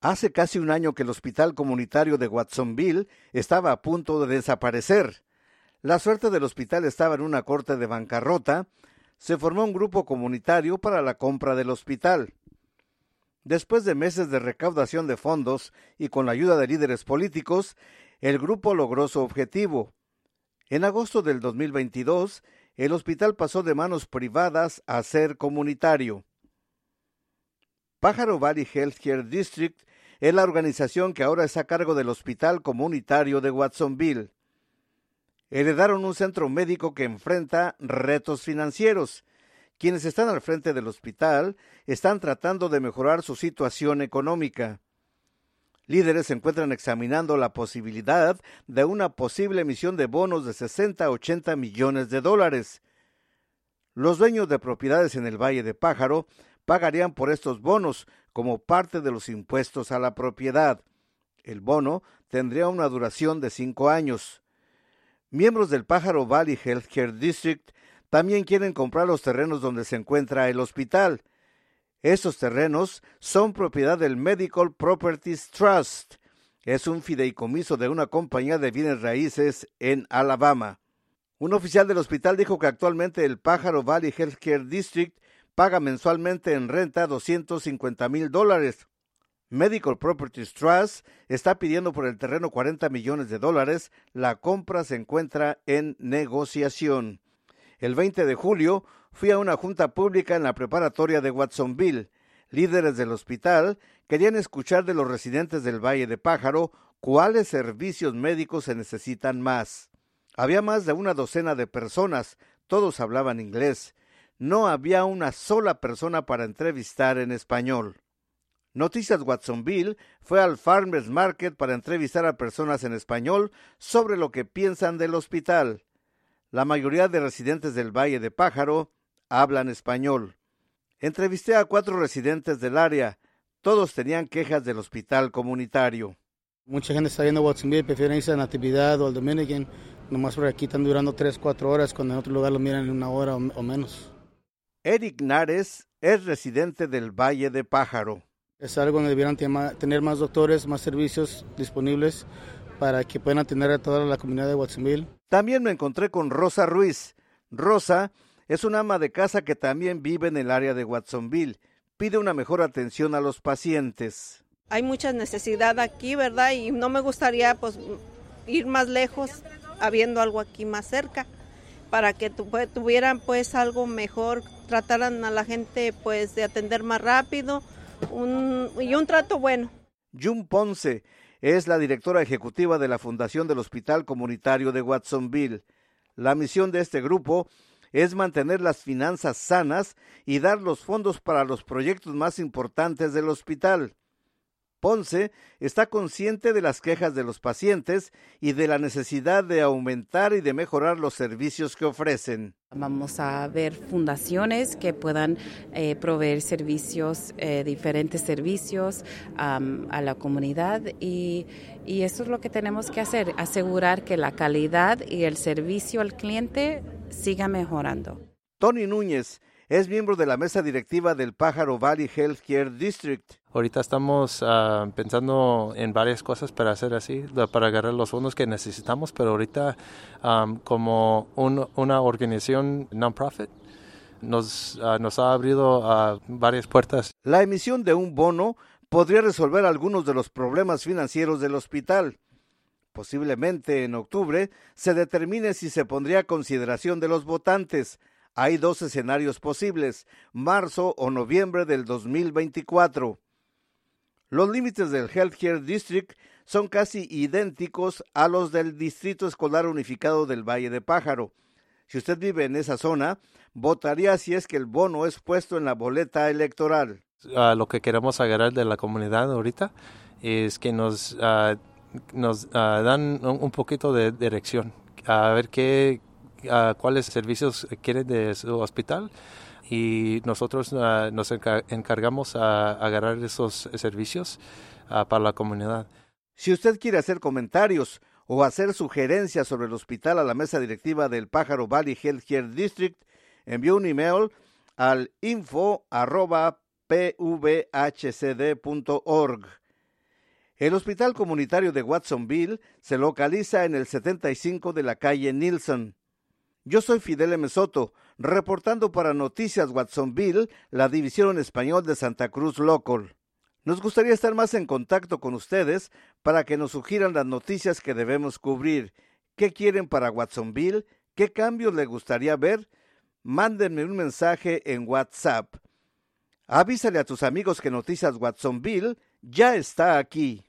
Hace casi un año que el hospital comunitario de Watsonville estaba a punto de desaparecer. La suerte del hospital estaba en una corte de bancarrota. Se formó un grupo comunitario para la compra del hospital. Después de meses de recaudación de fondos y con la ayuda de líderes políticos, el grupo logró su objetivo. En agosto del 2022, el hospital pasó de manos privadas a ser comunitario. Pájaro Valley Healthcare District es la organización que ahora está a cargo del Hospital Comunitario de Watsonville. Heredaron un centro médico que enfrenta retos financieros. Quienes están al frente del hospital están tratando de mejorar su situación económica. Líderes se encuentran examinando la posibilidad de una posible emisión de bonos de 60 a 80 millones de dólares. Los dueños de propiedades en el Valle de Pájaro pagarían por estos bonos como parte de los impuestos a la propiedad. El bono tendría una duración de cinco años. Miembros del Pájaro Valley Healthcare District también quieren comprar los terrenos donde se encuentra el hospital. Estos terrenos son propiedad del Medical Properties Trust. Es un fideicomiso de una compañía de bienes raíces en Alabama. Un oficial del hospital dijo que actualmente el Pájaro Valley Healthcare District paga mensualmente en renta 250 mil dólares. Medical Properties Trust está pidiendo por el terreno 40 millones de dólares. La compra se encuentra en negociación. El 20 de julio fui a una junta pública en la preparatoria de Watsonville. Líderes del hospital querían escuchar de los residentes del Valle de Pájaro cuáles servicios médicos se necesitan más. Había más de una docena de personas, todos hablaban inglés no había una sola persona para entrevistar en español. Noticias Watsonville fue al Farmers Market para entrevistar a personas en español sobre lo que piensan del hospital. La mayoría de residentes del Valle de Pájaro hablan español. Entrevisté a cuatro residentes del área. Todos tenían quejas del hospital comunitario. Mucha gente está yendo a Watsonville, prefieren irse a Natividad o al Dominican, nomás porque aquí están durando tres, cuatro horas, cuando en otro lugar lo miran en una hora o menos. Eric Nares es residente del Valle de Pájaro. Es algo donde debieran tener más doctores, más servicios disponibles para que puedan atender a toda la comunidad de Watsonville. También me encontré con Rosa Ruiz. Rosa es una ama de casa que también vive en el área de Watsonville. Pide una mejor atención a los pacientes. Hay mucha necesidad aquí, ¿verdad? Y no me gustaría pues ir más lejos habiendo algo aquí más cerca para que tuvieran pues algo mejor, trataran a la gente pues de atender más rápido y un trato bueno. Jun Ponce es la directora ejecutiva de la Fundación del Hospital Comunitario de Watsonville. La misión de este grupo es mantener las finanzas sanas y dar los fondos para los proyectos más importantes del hospital. Ponce está consciente de las quejas de los pacientes y de la necesidad de aumentar y de mejorar los servicios que ofrecen. Vamos a ver fundaciones que puedan eh, proveer servicios, eh, diferentes servicios a la comunidad y, y eso es lo que tenemos que hacer, asegurar que la calidad y el servicio al cliente siga mejorando. Tony Núñez es miembro de la mesa directiva del Pájaro Valley Healthcare District. Ahorita estamos ah, pensando en varias cosas para hacer así, para agarrar los fondos que necesitamos, pero ahorita como una organización non-profit nos, ah, nos ha abrido ah, varias puertas. La emisión de un bono podría resolver algunos de los problemas financieros del hospital. Posiblemente en octubre se determine si se pondría a consideración de los votantes hay dos escenarios posibles, marzo o noviembre del 2024. Los límites del Healthcare District son casi idénticos a los del Distrito Escolar Unificado del Valle de Pájaro. Si usted vive en esa zona, votaría si es que el bono es puesto en la boleta electoral. Ah, lo que queremos agarrar de la comunidad ahorita es que nos, ah, ah, dan un, poquito de dirección, a ver qué, cuáles servicios quiere de su hospital y nosotros ah, nos encargamos a agarrar esos servicios ah, para la comunidad. Si usted quiere hacer comentarios o hacer sugerencias sobre el hospital a la mesa directiva del Pájaro Valley Healthcare District, envíe un email al info pvhcd.org. El Hospital Comunitario de Watsonville se localiza en el 75 de la calle Nilsson. Yo soy Fidel M. Soto, reportando para Noticias Watsonville, la división español de Santa Cruz Local. Nos gustaría estar más en contacto con ustedes para que nos sugieran las noticias que debemos cubrir. ¿Qué quieren para Watsonville? ¿Qué cambios le gustaría ver? Mándenme un mensaje en WhatsApp. Avísale a tus amigos que Noticias Watsonville ya está aquí.